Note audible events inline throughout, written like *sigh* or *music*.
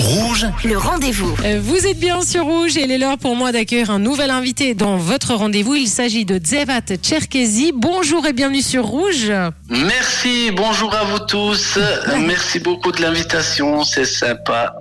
Rouge, Le rendez-vous. Euh, Vous êtes bien sur Rouge et il est l'heure pour moi d'accueillir un nouvel invité dans votre rendez-vous. Il s'agit de Dzevat Cherkezi. Bonjour et bienvenue sur Rouge. Merci, bonjour à vous tous. *laughs* Merci beaucoup de l'invitation, c'est sympa.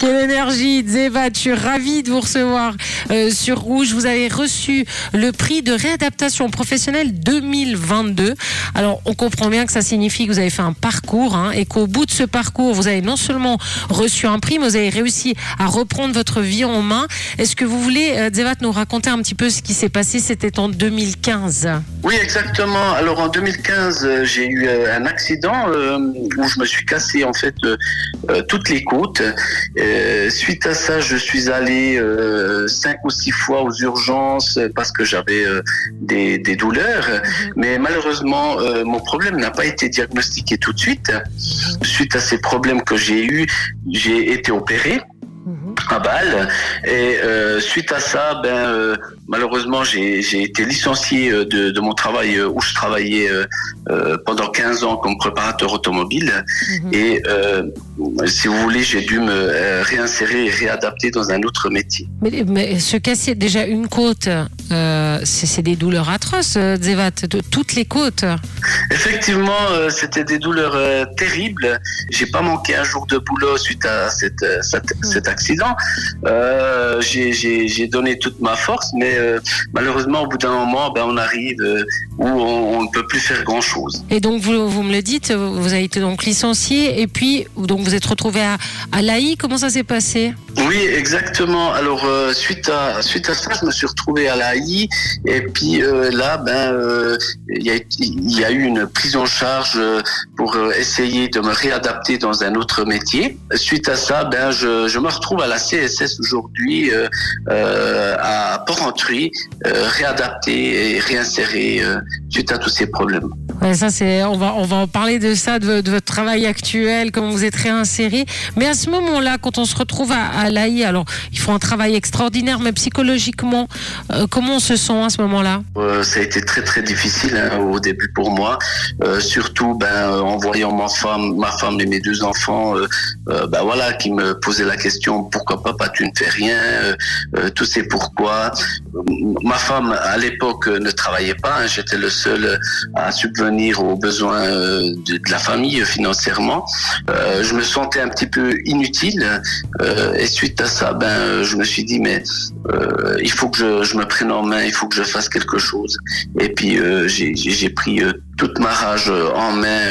Quelle énergie, Dzevat. Je suis ravie de vous recevoir euh, sur Rouge. Vous avez reçu le prix de réadaptation professionnelle 2022. Alors, on comprend bien que ça signifie que vous avez fait un parcours hein, et qu'au bout de ce parcours, vous avez non seulement reçu un prix, mais vous avez réussi à reprendre votre vie en main. Est-ce que vous voulez, euh, Dzevat, nous raconter un petit peu ce qui s'est passé? C'était en 2015. Oui, exactement. Alors en 2015, euh, j'ai eu euh, un accident euh, où je me suis cassé en fait euh, euh, toutes les côtes. Euh, suite à ça, je suis allé euh, cinq ou six fois aux urgences euh, parce que j'avais euh, des, des douleurs. Mais malheureusement, euh, mon problème n'a pas été diagnostiqué tout de suite. Suite à ces problèmes que j'ai eus, j'ai été opéré. À Bâle. Et euh, suite à ça, ben euh, malheureusement, j'ai été licencié euh, de, de mon travail où je travaillais euh, pendant 15 ans comme préparateur automobile. Et euh, si vous voulez, j'ai dû me réinsérer et réadapter dans un autre métier. Mais, mais se casser déjà une côte, c'est des douleurs atroces, Dzevat, de toutes les côtes. Effectivement, c'était des douleurs terribles. J'ai pas manqué un jour de boulot suite à cette, cet, cet accident. Euh, j'ai- donné toute ma force, mais euh, malheureusement, au bout d'un moment, ben, on arrive euh, où on, on ne peut plus faire grand-chose. Et donc vous, vous me le dites, vous avez été donc licencié et puis donc vous êtes retrouvé à, à l'AI. Comment ça s'est passé? Oui, exactement. Alors suite à suite à ça, je me suis retrouvé à l'AI et puis là, ben il y, a, il y a eu une prise en charge pour essayer de me réadapter dans un autre métier. Suite à ça, ben je, je me retrouve à la CSS aujourd'hui euh, euh, à Porrentruy, euh, réadapté et réinséré euh, suite à tous ces problèmes. Ouais, ça c'est, on va, on va en parler de ça, de, de votre travail actuel, comment vous êtes réinséré. Mais à ce moment-là, quand on se retrouve à, à l'AI, alors il faut un travail extraordinaire, mais psychologiquement, euh, comment on se sent à ce moment-là? Euh, ça a été très très difficile hein, au début pour moi, Euh, surtout ben en voyant ma femme, ma femme et mes deux enfants, ben voilà, qui me posaient la question pourquoi papa tu ne fais rien, tout c'est pourquoi? Ma femme à l'époque ne travaillait pas, hein, j'étais le seul à subvenir aux besoins euh, de, la famille euh, financièrement. Euh, je me sentais un petit peu inutile euh, et suite à ça, ben euh, je me suis dit mais euh, il faut que je, je me prenne en main, il faut que je fasse quelque chose. Et puis euh, j'ai pris euh, toute ma rage euh, en main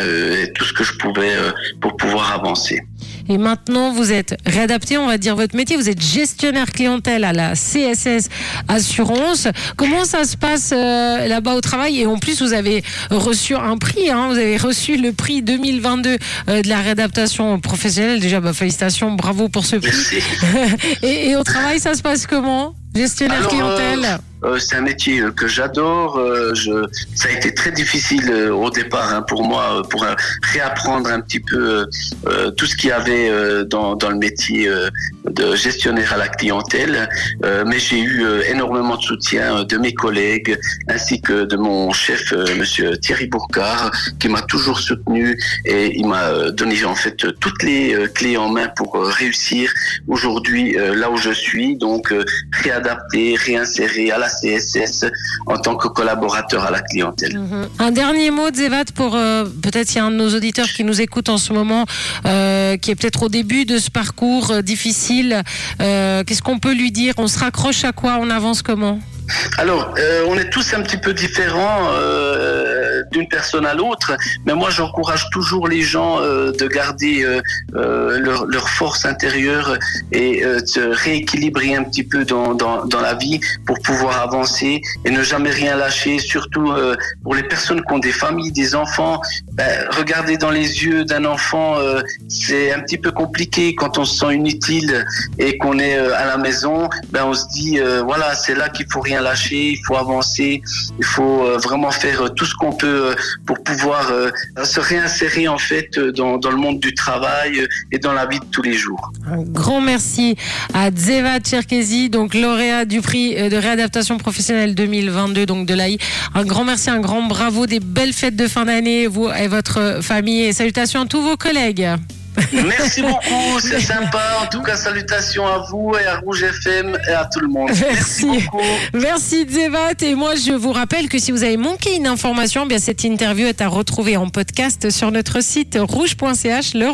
tout ce que je pouvais euh, pour pouvoir avancer. Et maintenant, vous êtes réadapté, on va dire, votre métier. Vous êtes gestionnaire clientèle à la CSS Assurance. Comment ça se passe euh, là-bas au travail? Et en plus, vous avez reçu un prix. hein. vous avez reçu le prix 2022 euh, de la réadaptation professionnelle. Déjà, bah, félicitations, bravo pour ce prix. *laughs* Et, et au travail, ça se passe comment? Gestionnaire Alors, clientèle? Euh, c'est un métier euh, que j'adore. euh, je, ça a été très difficile euh, au départ hein, pour moi, euh, pour euh, réapprendre un petit peu euh, euh, tout ce qu'il y avait euh, dans, dans le métier euh, de gestionnaire à la clientèle. Euh, mais j'ai eu euh, énormément de soutien euh, de mes collègues ainsi que de mon chef, euh, Monsieur Thierry Bourcard, qui m'a toujours soutenu et il m'a euh, donné en fait toutes les euh, clés en main pour euh, réussir aujourd'hui euh, là où je suis. Donc euh, réadapté, réinséré à la CSS en tant que collaborateur à la clientèle. Mhm. Un dernier mot, Zevat, pour euh, peut-être il y a un de nos auditeurs qui nous écoute en ce moment, euh, qui est peut-être au début de ce parcours euh, difficile. Qu'est-ce qu'on peut lui dire? On se raccroche à quoi? On avance comment? Alors, euh, on est tous un petit peu différents euh, d'une personne à l'autre, mais moi j'encourage toujours les gens euh, de garder euh, euh, leur, force intérieure et de se rééquilibrer un petit peu dans, dans, la vie pour pouvoir avancer et ne jamais rien lâcher, surtout pour les personnes qui ont des familles, des enfants. Ben, regarder dans les yeux d'un enfant, c'est un petit peu compliqué quand on se sent inutile et qu'on est à la maison. Ben, on se dit, voilà, c'est là qu'il faut rien lâcher, il faut avancer, il faut vraiment faire tout ce qu'on peut euh, pour pouvoir euh, se réinsérer en fait euh, dans, le monde du travail et dans la vie de tous les jours. Un grand merci à Dzeva Cherkezi, donc lauréat du prix de réadaptation professionnelle 2022, donc de l'AI. Un grand merci, un grand bravo, des belles fêtes de fin d'année, vous et votre famille, et salutations à tous vos collègues. Merci beaucoup, c'est sympa. En tout cas, salutations à vous et à Rouge FM et à tout le monde. Merci. beaucoup. Merci Zevat. Et moi, je vous rappelle que si vous avez manqué une information, eh bien cette interview est à retrouver en podcast sur notre site rouge.ch. Le